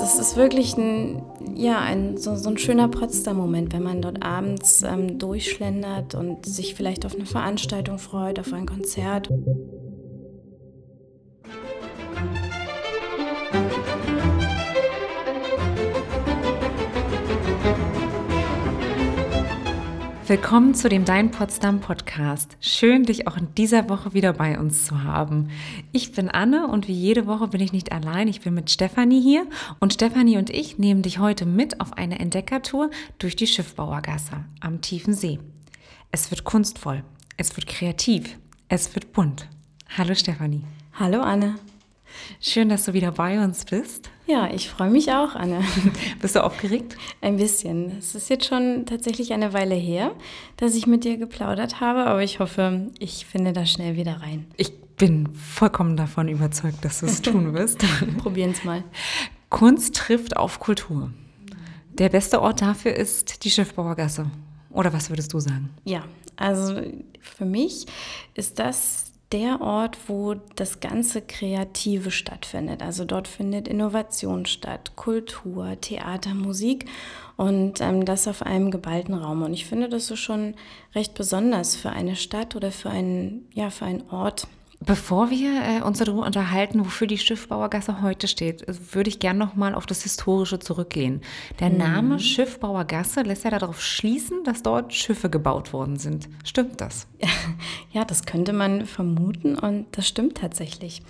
das ist wirklich ein, ja, ein, so, so ein schöner Potsdam-Moment, wenn man dort abends ähm, durchschlendert und sich vielleicht auf eine Veranstaltung freut, auf ein Konzert. Willkommen zu dem Dein Potsdam Podcast. Schön, dich auch in dieser Woche wieder bei uns zu haben. Ich bin Anne und wie jede Woche bin ich nicht allein. Ich bin mit Stefanie hier und Stefanie und ich nehmen dich heute mit auf eine Entdeckertour durch die Schiffbauergasse am tiefen See. Es wird kunstvoll, es wird kreativ, es wird bunt. Hallo Stefanie. Hallo Anne. Schön, dass du wieder bei uns bist. Ja, ich freue mich auch, Anne. Bist du aufgeregt? Ein bisschen. Es ist jetzt schon tatsächlich eine Weile her, dass ich mit dir geplaudert habe, aber ich hoffe, ich finde da schnell wieder rein. Ich bin vollkommen davon überzeugt, dass du es tun wirst. Probieren es mal. Kunst trifft auf Kultur. Der beste Ort dafür ist die Schiffbauergasse. Oder was würdest du sagen? Ja, also für mich ist das der Ort, wo das ganze Kreative stattfindet. Also dort findet Innovation statt, Kultur, Theater, Musik und ähm, das auf einem geballten Raum. Und ich finde, das ist schon recht besonders für eine Stadt oder für einen, ja, für einen Ort, Bevor wir äh, uns darüber unterhalten, wofür die Schiffbauergasse heute steht, äh, würde ich gerne noch mal auf das Historische zurückgehen. Der mhm. Name Schiffbauergasse lässt ja darauf schließen, dass dort Schiffe gebaut worden sind. Stimmt das? Ja, das könnte man vermuten und das stimmt tatsächlich.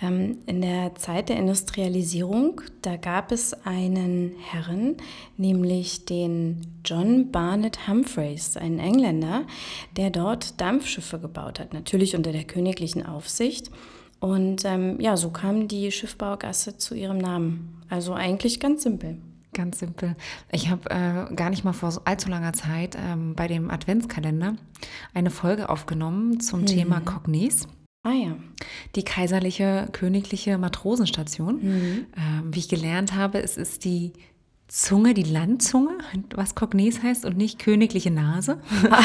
Ähm, in der Zeit der Industrialisierung, da gab es einen Herren, nämlich den John Barnett Humphreys, einen Engländer, der dort Dampfschiffe gebaut hat, natürlich unter der königlichen Aufsicht. Und ähm, ja, so kam die Schiffbaugasse zu ihrem Namen. Also eigentlich ganz simpel. Ganz simpel. Ich habe äh, gar nicht mal vor so allzu langer Zeit ähm, bei dem Adventskalender eine Folge aufgenommen zum mhm. Thema Cognes. Ah ja. Die kaiserliche königliche Matrosenstation. Mhm. Ähm, wie ich gelernt habe, es ist die Zunge, die Landzunge, was Cognes heißt und nicht königliche Nase. ah,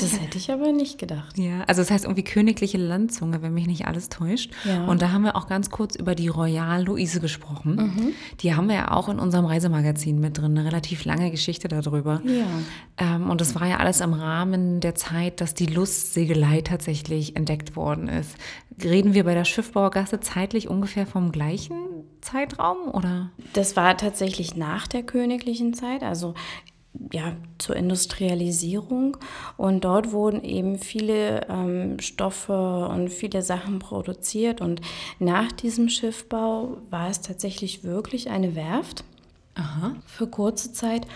das hätte ich aber nicht gedacht. Ja, also es das heißt irgendwie königliche Landzunge, wenn mich nicht alles täuscht. Ja. Und da haben wir auch ganz kurz über die Royal Luise gesprochen. Mhm. Die haben wir ja auch in unserem Reisemagazin mit drin, eine relativ lange Geschichte darüber. Ja. Ähm, und das war ja alles im Rahmen der Zeit, dass die Lustsegelei tatsächlich entdeckt worden ist. Reden wir bei der Schiffbauergasse zeitlich ungefähr vom gleichen Zeitraum oder? Das war tatsächlich nach der königlichen Zeit, also ja, zur Industrialisierung. Und dort wurden eben viele ähm, Stoffe und viele Sachen produziert. Und nach diesem Schiffbau war es tatsächlich wirklich eine Werft. Aha. für kurze Zeit.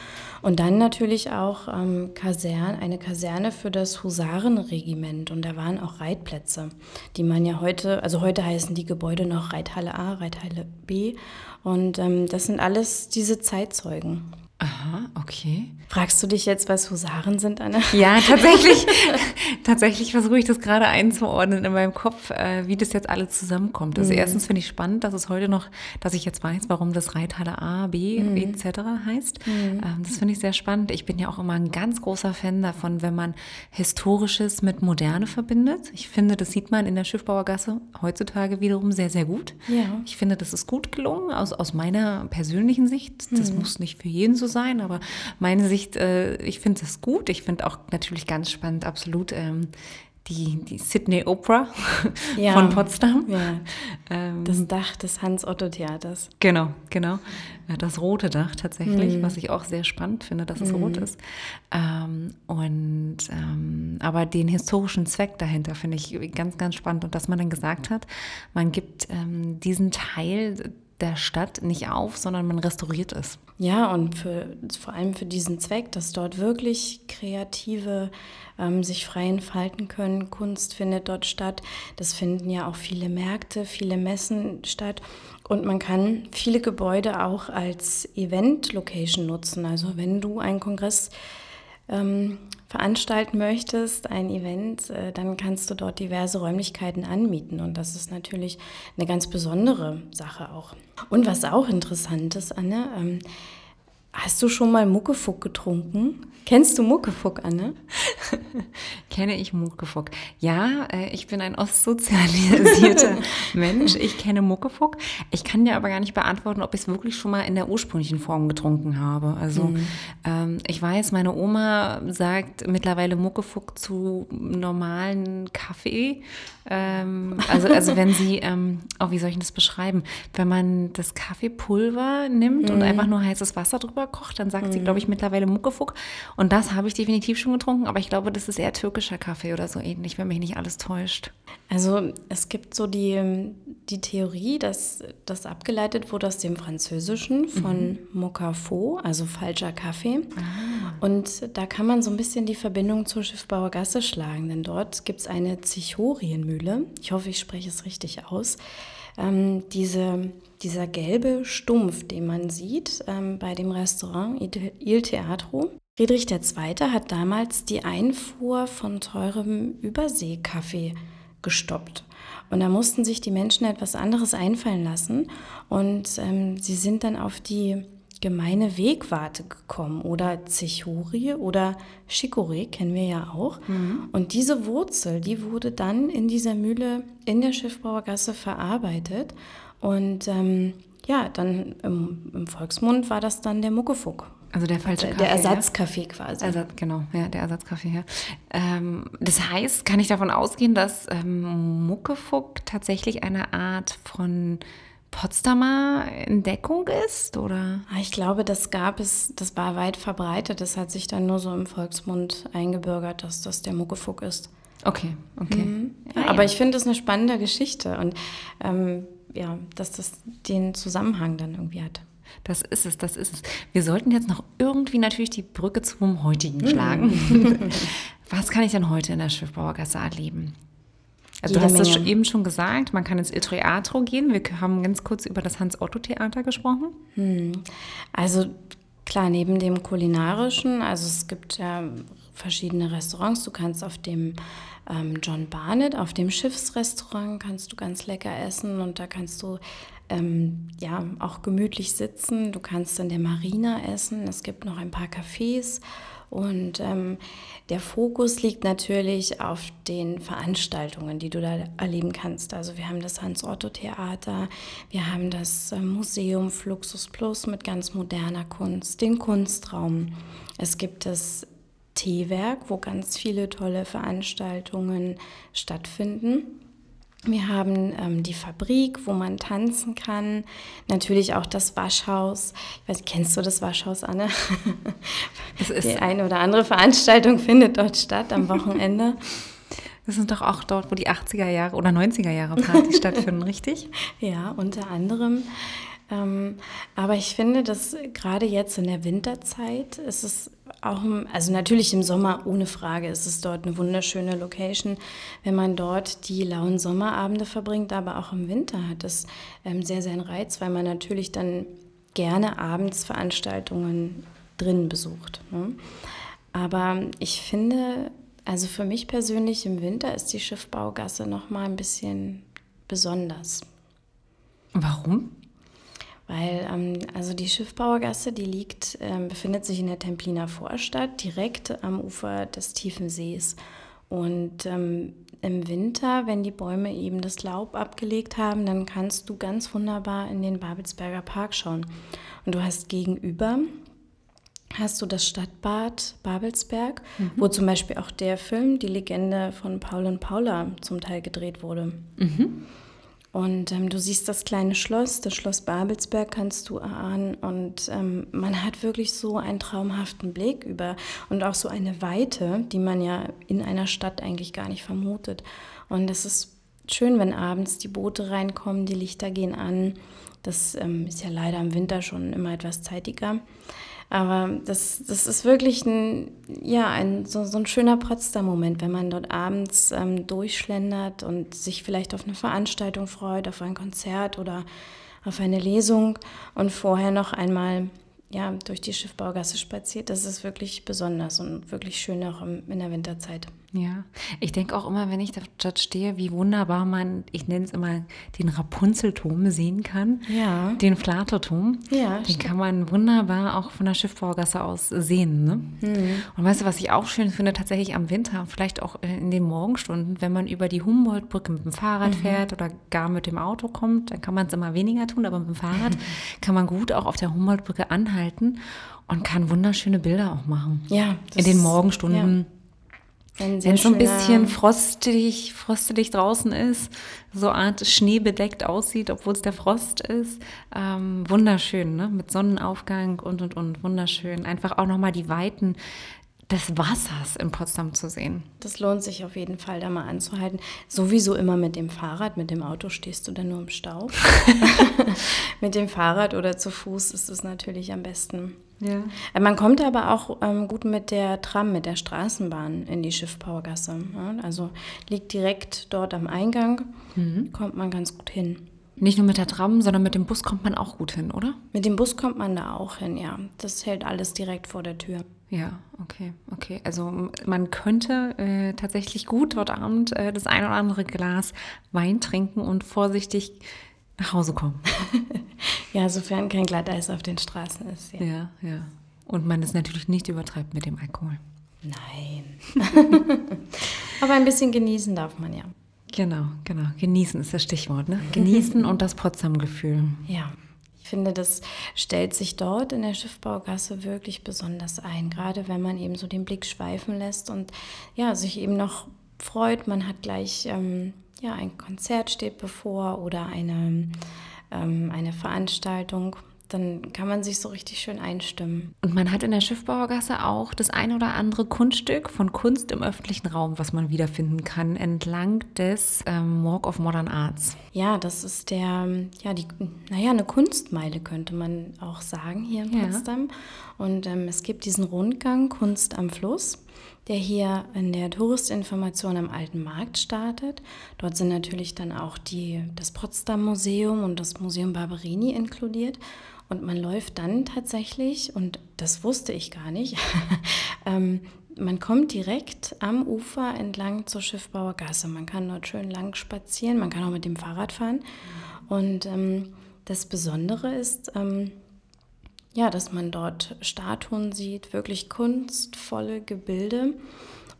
Und dann natürlich auch ähm, Kasern, eine Kaserne für das Husarenregiment. Und da waren auch Reitplätze, die man ja heute, also heute heißen die Gebäude noch Reithalle A, Reithalle B. Und ähm, das sind alles diese Zeitzeugen. Aha, okay. Fragst du dich jetzt, was Husaren sind, Anne? Ja, tatsächlich. tatsächlich versuche ich das gerade einzuordnen in meinem Kopf, äh, wie das jetzt alles zusammenkommt. Also mhm. erstens finde ich spannend, dass es heute noch, dass ich jetzt weiß, warum das Reithalle A, B mhm. etc. heißt. Mhm. Ähm, das finde ich sehr spannend. Ich bin ja auch immer ein ganz großer Fan davon, wenn man Historisches mit Moderne verbindet. Ich finde, das sieht man in der Schiffbauergasse heutzutage wiederum sehr, sehr gut. Ja. Ich finde, das ist gut gelungen, aus, aus meiner persönlichen Sicht. Das mhm. muss nicht für jeden so sein, aber meine Sicht, äh, ich finde das gut. Ich finde auch natürlich ganz spannend, absolut. Ähm, die, die Sydney Opera ja, von Potsdam. Ja. Ähm, das Dach des Hans-Otto-Theaters. Genau, genau. Das rote Dach tatsächlich, mhm. was ich auch sehr spannend finde, dass es mhm. rot ist. Ähm, und ähm, aber den historischen Zweck dahinter finde ich ganz, ganz spannend. Und dass man dann gesagt hat, man gibt ähm, diesen Teil der Stadt nicht auf, sondern man restauriert es. Ja, und für, vor allem für diesen Zweck, dass dort wirklich Kreative ähm, sich frei entfalten können. Kunst findet dort statt. Das finden ja auch viele Märkte, viele Messen statt. Und man kann viele Gebäude auch als Event-Location nutzen. Also wenn du einen Kongress ähm, veranstalten möchtest, ein Event, äh, dann kannst du dort diverse Räumlichkeiten anmieten. Und das ist natürlich eine ganz besondere Sache auch. Und was auch interessant ist, Anne, ähm, Hast du schon mal Muckefuck getrunken? Kennst du Muckefuck, Anne? kenne ich Muckefuck? Ja, äh, ich bin ein ostsozialisierter Mensch. Ich kenne Muckefuck. Ich kann dir aber gar nicht beantworten, ob ich es wirklich schon mal in der ursprünglichen Form getrunken habe. Also mhm. ähm, ich weiß, meine Oma sagt mittlerweile Muckefuck zu normalen Kaffee. Ähm, also, also wenn sie, ähm, oh, wie soll ich das beschreiben? Wenn man das Kaffeepulver nimmt mhm. und einfach nur heißes Wasser drüber kocht, dann sagt mhm. sie, glaube ich, mittlerweile Muckefuck. Und das habe ich definitiv schon getrunken, aber ich glaube, das ist eher türkischer Kaffee oder so ähnlich, wenn mich nicht alles täuscht. Also es gibt so die, die Theorie, dass das abgeleitet wurde aus dem Französischen von mhm. Mokafo, also falscher Kaffee. Ah. Und da kann man so ein bisschen die Verbindung zur Schiffbauer Gasse schlagen, denn dort gibt es eine Zichorienmühle. Ich hoffe, ich spreche es richtig aus. Ähm, diese, dieser gelbe Stumpf, den man sieht ähm, bei dem Restaurant Il Teatro, Friedrich II. hat damals die Einfuhr von teurem Überseekaffee gestoppt. Und da mussten sich die Menschen etwas anderes einfallen lassen. Und ähm, sie sind dann auf die gemeine Wegwarte gekommen oder Zichori oder Chicorée kennen wir ja auch. Mhm. Und diese Wurzel, die wurde dann in dieser Mühle in der Schiffbauergasse verarbeitet. Und ähm, ja, dann im, im Volksmund war das dann der Muckefuck. Also der falsche Kaffee. Der Ersatzkaffee ja? quasi. Ersatz, genau, ja, der Ersatzkaffee, ja. Ähm, das heißt, kann ich davon ausgehen, dass ähm, Muckefuck tatsächlich eine Art von Potsdamer Entdeckung ist, oder? Ah, ich glaube, das gab es, das war weit verbreitet. Das hat sich dann nur so im Volksmund eingebürgert, dass das der Muckefuck ist. Okay, okay. Mhm. Ja, aber ich finde es eine spannende Geschichte und ähm, ja, dass das den Zusammenhang dann irgendwie hat. Das ist es, das ist es. Wir sollten jetzt noch irgendwie natürlich die Brücke zum heutigen mhm. schlagen. Was kann ich denn heute in der Schiffbauergasse erleben? Also du hast es eben schon gesagt, man kann ins Il Teatro gehen. Wir haben ganz kurz über das Hans-Otto-Theater gesprochen. Hm. Also klar, neben dem kulinarischen, also es gibt ja verschiedene Restaurants. Du kannst auf dem ähm, John Barnett, auf dem Schiffsrestaurant, kannst du ganz lecker essen und da kannst du ähm, ja auch gemütlich sitzen. Du kannst in der Marina essen. Es gibt noch ein paar Cafés und ähm, der Fokus liegt natürlich auf den Veranstaltungen, die du da erleben kannst. Also wir haben das Hans-Otto-Theater, wir haben das äh, Museum Fluxus Plus mit ganz moderner Kunst, den Kunstraum. Es gibt das Teewerk, wo ganz viele tolle Veranstaltungen stattfinden. Wir haben ähm, die Fabrik, wo man tanzen kann. Natürlich auch das Waschhaus. Ich weiß, kennst du das Waschhaus, Anne? die eine oder andere Veranstaltung findet dort statt am Wochenende. Das sind doch auch dort, wo die 80er Jahre oder 90er Jahre Partys stattfinden, richtig? Ja, unter anderem. Ähm, aber ich finde, dass gerade jetzt in der Winterzeit ist es auch, also natürlich im Sommer ohne Frage ist es dort eine wunderschöne Location, wenn man dort die lauen Sommerabende verbringt, aber auch im Winter hat es ähm, sehr, sehr einen Reiz, weil man natürlich dann gerne abends Veranstaltungen drin besucht. Ne? Aber ich finde, also für mich persönlich im Winter ist die Schiffbaugasse noch mal ein bisschen besonders. Warum? Weil ähm, also die Schiffbauergasse, die liegt, ähm, befindet sich in der Templiner Vorstadt, direkt am Ufer des tiefen Sees. Und ähm, im Winter, wenn die Bäume eben das Laub abgelegt haben, dann kannst du ganz wunderbar in den Babelsberger Park schauen. Und du hast gegenüber hast du das Stadtbad Babelsberg, mhm. wo zum Beispiel auch der Film Die Legende von Paul und Paula zum Teil gedreht wurde. Mhm. Und ähm, du siehst das kleine Schloss, das Schloss Babelsberg kannst du erahnen. Und ähm, man hat wirklich so einen traumhaften Blick über und auch so eine Weite, die man ja in einer Stadt eigentlich gar nicht vermutet. Und es ist schön, wenn abends die Boote reinkommen, die Lichter gehen an. Das ähm, ist ja leider im Winter schon immer etwas zeitiger. Aber das, das ist wirklich ein, ja, ein, so, so ein schöner Potsdam-Moment, wenn man dort abends ähm, durchschlendert und sich vielleicht auf eine Veranstaltung freut, auf ein Konzert oder auf eine Lesung und vorher noch einmal ja, durch die Schiffbaugasse spaziert. Das ist wirklich besonders und wirklich schön auch in der Winterzeit. Ja, ich denke auch immer, wenn ich dort stehe, wie wunderbar man, ich nenne es immer, den Rapunzelturm sehen kann. Ja. Den Flaterturm. Ja, Den stimmt. kann man wunderbar auch von der Schiffbaugasse aus sehen. Ne? Mhm. Und weißt du, was ich auch schön finde, tatsächlich am Winter, vielleicht auch in den Morgenstunden, wenn man über die Humboldtbrücke mit dem Fahrrad Mhm. fährt oder gar mit dem Auto kommt, dann kann man es immer weniger tun, aber mit dem Fahrrad kann man gut auch auf der Humboldtbrücke anhalten und kann wunderschöne Bilder auch machen. Ja, In den Morgenstunden. Sehr Wenn es so ein bisschen frostig, frostig draußen ist, so Art schneebedeckt aussieht, obwohl es der Frost ist. Ähm, wunderschön, ne? Mit Sonnenaufgang und und und wunderschön. Einfach auch nochmal die Weiten des Wassers in Potsdam zu sehen. Das lohnt sich auf jeden Fall, da mal anzuhalten. Sowieso immer mit dem Fahrrad. Mit dem Auto stehst du dann nur im Stau. mit dem Fahrrad oder zu Fuß ist es natürlich am besten. Ja. Äh, Man kommt aber auch ähm, gut mit der Tram, mit der Straßenbahn in die Schiffbaugasse. Ja? Also liegt direkt dort am Eingang, kommt man ganz gut hin. Nicht nur mit der Tram, sondern mit dem Bus kommt man auch gut hin, oder? Mit dem Bus kommt man da auch hin, ja. Das hält alles direkt vor der Tür. Ja, okay, okay. Also man könnte äh, tatsächlich gut dort Abend äh, das ein oder andere Glas Wein trinken und vorsichtig nach Hause kommen. Ja, sofern kein Glatteis auf den Straßen ist. Ja. Ja, ja. Und man es natürlich nicht übertreibt mit dem Alkohol. Nein. aber ein bisschen genießen darf man ja. Genau, genau. Genießen ist das Stichwort, ne? Genießen und das Potsdam-Gefühl. Ja. Ich finde, das stellt sich dort in der Schiffbaugasse wirklich besonders ein, gerade wenn man eben so den Blick schweifen lässt und ja, sich eben noch freut, man hat gleich ähm, ja, ein Konzert steht bevor oder eine, ähm, eine Veranstaltung, dann kann man sich so richtig schön einstimmen. Und man hat in der Schiffbauergasse auch das ein oder andere Kunststück von Kunst im öffentlichen Raum, was man wiederfinden kann, entlang des ähm, Walk of Modern Arts. Ja, das ist der, ja, die, naja, eine Kunstmeile könnte man auch sagen hier in Ja. Potsdam. Und ähm, es gibt diesen Rundgang Kunst am Fluss, der hier in der Touristinformation am Alten Markt startet. Dort sind natürlich dann auch die, das Potsdam Museum und das Museum Barberini inkludiert. Und man läuft dann tatsächlich, und das wusste ich gar nicht, ähm, man kommt direkt am Ufer entlang zur Schiffbauer Gasse. Man kann dort schön lang spazieren, man kann auch mit dem Fahrrad fahren. Und ähm, das Besondere ist, ähm, ja, dass man dort Statuen sieht, wirklich kunstvolle Gebilde.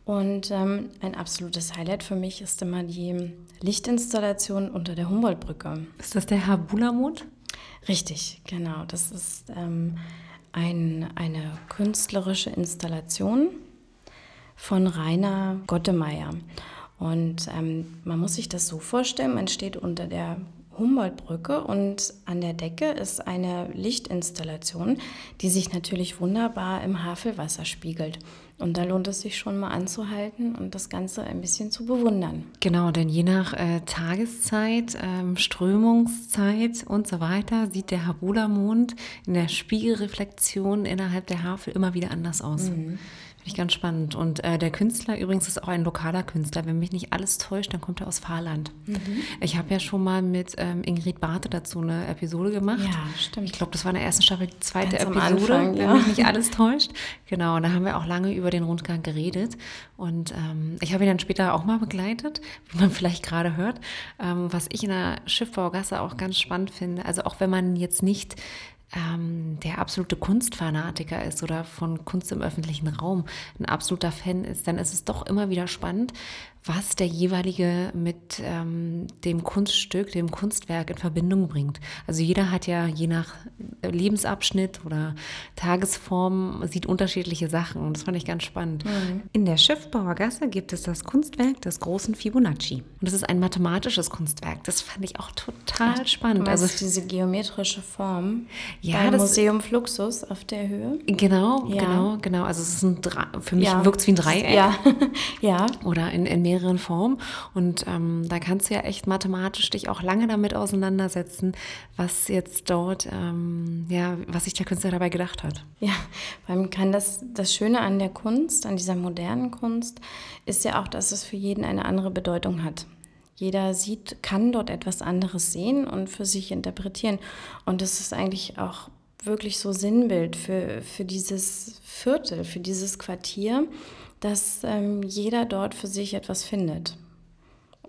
Und ähm, ein absolutes Highlight für mich ist immer die Lichtinstallation unter der Humboldtbrücke. Ist das der Habulamut? Richtig, genau. Das ist ähm, ein, eine künstlerische Installation von Rainer Gottemeyer. Und ähm, man muss sich das so vorstellen, man steht unter der Humboldtbrücke und an der Decke ist eine Lichtinstallation, die sich natürlich wunderbar im Havelwasser spiegelt. Und da lohnt es sich schon mal anzuhalten und das Ganze ein bisschen zu bewundern. Genau, denn je nach äh, Tageszeit, ähm, Strömungszeit und so weiter sieht der Habulamond in der Spiegelreflexion innerhalb der Havel immer wieder anders aus. Finde ich ganz spannend. Und äh, der Künstler übrigens ist auch ein lokaler Künstler. Wenn mich nicht alles täuscht, dann kommt er aus Fahrland. Ich habe ja schon mal mit ähm, Ingrid Barthe dazu eine Episode gemacht. Ja, stimmt. Ich glaube, das war in der ersten Staffel die zweite Ganz Episode, Anfang, wenn ja. mich nicht alles täuscht. Genau, und da haben wir auch lange über den Rundgang geredet. Und ähm, ich habe ihn dann später auch mal begleitet, wie man vielleicht gerade hört. Ähm, was ich in der Schiffbaugasse auch ganz spannend finde, also auch wenn man jetzt nicht ähm, der absolute Kunstfanatiker ist oder von Kunst im öffentlichen Raum ein absoluter Fan ist, dann ist es doch immer wieder spannend, was der jeweilige mit ähm, dem Kunststück, dem Kunstwerk in Verbindung bringt. Also jeder hat ja je nach Lebensabschnitt oder Tagesform sieht unterschiedliche Sachen und das fand ich ganz spannend. In der Schiffbauergasse gibt es das Kunstwerk des großen Fibonacci und das ist ein mathematisches Kunstwerk. Das fand ich auch total spannend. Also diese geometrische Form Ja, beim das- Museum Fluxus auf der Höhe. Genau, Ja. genau, genau. Also es ist ein Dre für mich Ja. wirkt es wie ein Dreieck. Ja, ja. Oder in, in mehreren Formen. Und ähm, da kannst du ja echt mathematisch dich auch lange damit auseinandersetzen, was jetzt dort, ähm, ja, was sich der Künstler dabei gedacht hat. Ja, man kann das, das Schöne an der Kunst, an dieser modernen Kunst, ist ja auch, dass es für jeden eine andere Bedeutung hat. Jeder sieht, kann dort etwas anderes sehen und für sich interpretieren. Und das ist eigentlich auch wirklich so Sinnbild für, für dieses Viertel, für dieses Quartier, dass ähm, jeder dort für sich etwas findet.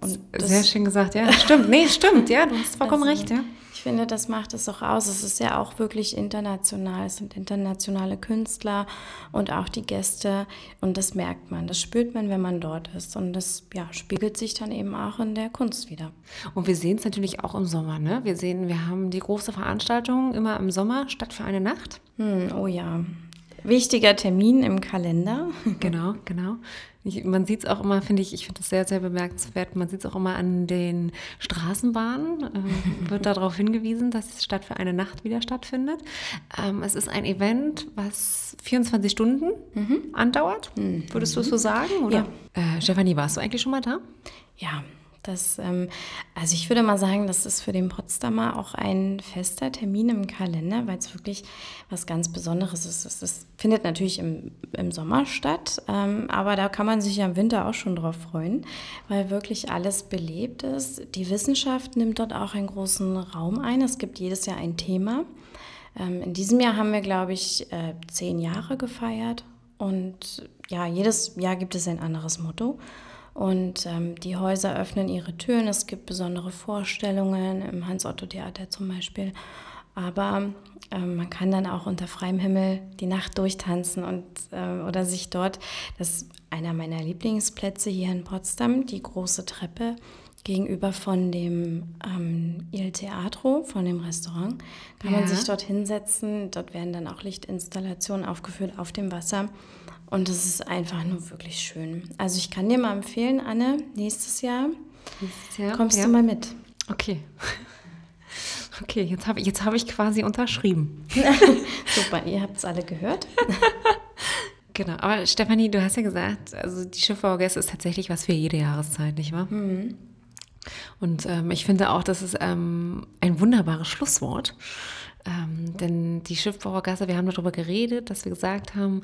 Und Sehr schön gesagt, ja. Stimmt, nee, stimmt, ja, du hast vollkommen recht, ja. Ich finde, das macht es auch aus. Es ist ja auch wirklich international. Es sind internationale Künstler und auch die Gäste. Und das merkt man, das spürt man, wenn man dort ist. Und das ja, spiegelt sich dann eben auch in der Kunst wieder. Und wir sehen es natürlich auch im Sommer. Ne? Wir sehen, wir haben die große Veranstaltung immer im Sommer statt für eine Nacht. Hm, oh ja. Wichtiger Termin im Kalender. Genau, genau. Ich, man sieht es auch immer, finde ich, ich finde das sehr, sehr bemerkenswert. Man sieht es auch immer an den Straßenbahnen, äh, wird darauf hingewiesen, dass es statt für eine Nacht wieder stattfindet. Ähm, es ist ein Event, was 24 Stunden mhm. andauert. Mhm. Würdest du es so sagen? Oder? Ja. Äh, Stefanie, warst du eigentlich schon mal da? Ja, das, ähm, also ich würde mal sagen, das ist für den Potsdamer auch ein fester Termin im Kalender, weil es wirklich was ganz Besonderes ist. Es, findet natürlich im, im Sommer statt, ähm, aber da kann man sich ja im Winter auch schon drauf freuen, weil wirklich alles belebt ist. Die Wissenschaft nimmt dort auch einen großen Raum ein. Es gibt jedes Jahr ein Thema. Ähm, in diesem Jahr haben wir, glaube ich, äh, zehn Jahre gefeiert und ja, jedes Jahr gibt es ein anderes Motto. Und ähm, die Häuser öffnen ihre Türen. Es gibt besondere Vorstellungen im Hans-Otto-Theater zum Beispiel. Aber ähm, man kann dann auch unter freiem Himmel die Nacht durchtanzen und äh, oder sich dort, das ist einer meiner Lieblingsplätze hier in Potsdam, die große Treppe gegenüber von dem ähm, Il Teatro, von dem Restaurant, kann ja. man sich dort hinsetzen. Dort werden dann auch Lichtinstallationen aufgeführt auf dem Wasser. Und es ist einfach nur wirklich schön. Also ich kann dir mal empfehlen, Anne, nächstes Jahr, nächstes Jahr kommst ja. du mal mit. Okay. Okay, jetzt habe jetzt hab ich quasi unterschrieben. Super, ihr habt es alle gehört. genau, aber Stefanie, du hast ja gesagt, also die Schiffbauergäste ist tatsächlich was für jede Jahreszeit, nicht wahr? Mhm. Und ähm, ich finde auch, das ist ähm, ein wunderbares Schlusswort. Ähm, denn die Schiffbauergasse, wir haben darüber geredet, dass wir gesagt haben,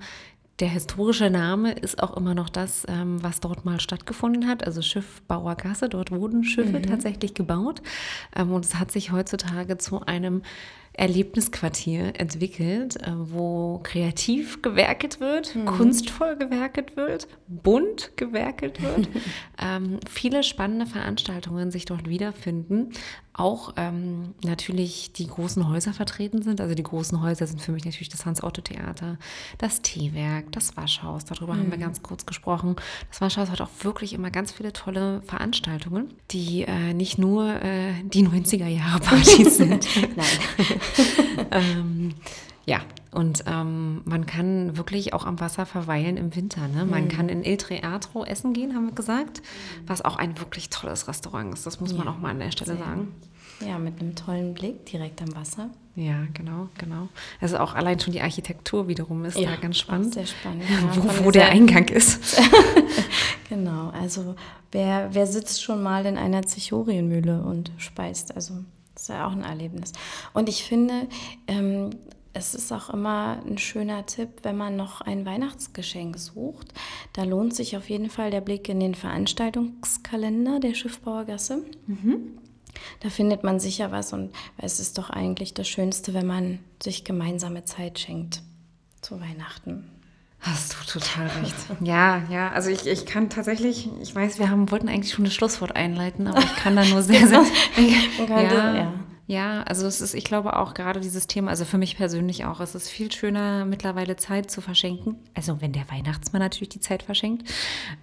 der historische Name ist auch immer noch das, ähm, was dort mal stattgefunden hat, also Schiffbauergasse. Dort wurden Schiffe mhm. tatsächlich gebaut. Ähm, und es hat sich heutzutage zu einem Erlebnisquartier entwickelt, äh, wo kreativ gewerkelt wird, mhm. kunstvoll gewerkelt wird, bunt gewerkelt wird, ähm, viele spannende Veranstaltungen sich dort wiederfinden, auch ähm, natürlich die großen Häuser vertreten sind. Also die großen Häuser sind für mich natürlich das Hans-Otto-Theater, das Teewerk, das Waschhaus. Darüber mhm. haben wir mhm. ganz kurz gesprochen. Das Waschhaus hat auch wirklich immer ganz viele tolle Veranstaltungen, die äh, nicht nur äh, die 90er-Jahre-Partys sind. Nein. ähm, ja, und ähm, man kann wirklich auch am Wasser verweilen im Winter. Ne? Man mhm. kann in Il Teatro essen gehen, haben wir gesagt, was auch ein wirklich tolles Restaurant ist. Das muss ja, man auch mal an der Stelle sehr. sagen. Ja, mit einem tollen Blick direkt am Wasser. Ja, genau, genau. Also auch allein schon die Architektur wiederum ist ja, da ganz spannend. Sehr spannend. Ja, wo, wo der Eingang ist. genau, also wer, wer sitzt schon mal in einer Zichorienmühle und speist? Also das ist ja auch ein Erlebnis. Und ich finde, ähm, es ist auch immer ein schöner Tipp, wenn man noch ein Weihnachtsgeschenk sucht. Da lohnt sich auf jeden Fall der Blick in den Veranstaltungskalender der Schiffbauergasse. Mhm. Da findet man sicher was und es ist doch eigentlich das Schönste, wenn man sich gemeinsame Zeit schenkt zu Weihnachten. Hast du total recht. Ja, ja, also ich, ich kann tatsächlich, ich weiß, wir haben, wollten eigentlich schon das Schlusswort einleiten, aber ich kann da nur sehr, sehr. ja, ja. Ja, also es ist, ich glaube auch gerade dieses Thema, also für mich persönlich auch, es ist viel schöner, mittlerweile Zeit zu verschenken. Also wenn der Weihnachtsmann natürlich die Zeit verschenkt,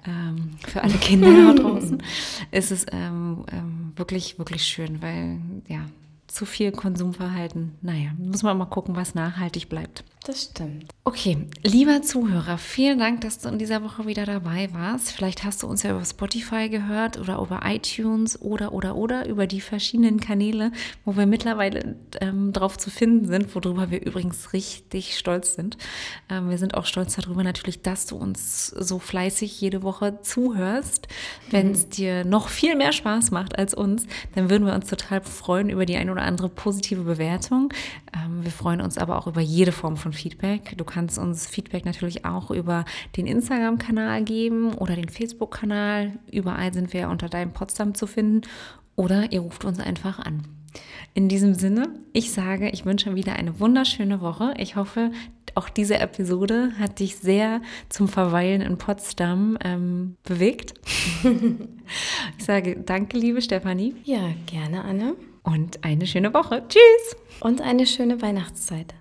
ähm, für alle Kinder da draußen, ist es ähm, ähm, wirklich, wirklich schön, weil ja, zu viel Konsumverhalten, naja, muss man mal gucken, was nachhaltig bleibt. Das stimmt. Okay, lieber Zuhörer, vielen Dank, dass du in dieser Woche wieder dabei warst. Vielleicht hast du uns ja über Spotify gehört oder über iTunes oder oder oder über die verschiedenen Kanäle, wo wir mittlerweile ähm, drauf zu finden sind, worüber wir übrigens richtig stolz sind. Ähm, wir sind auch stolz darüber natürlich, dass du uns so fleißig jede Woche zuhörst. Wenn es mhm. dir noch viel mehr Spaß macht als uns, dann würden wir uns total freuen über die ein oder andere positive Bewertung. Ähm, wir freuen uns aber auch über jede Form von Feedback. Du kannst uns Feedback natürlich auch über den Instagram-Kanal geben oder den Facebook-Kanal. Überall sind wir unter deinem Potsdam zu finden. Oder ihr ruft uns einfach an. In diesem Sinne, ich sage, ich wünsche wieder eine wunderschöne Woche. Ich hoffe, auch diese Episode hat dich sehr zum Verweilen in Potsdam ähm, bewegt. ich sage danke, liebe Stefanie. Ja, gerne, Anne. Und eine schöne Woche. Tschüss. Und eine schöne Weihnachtszeit.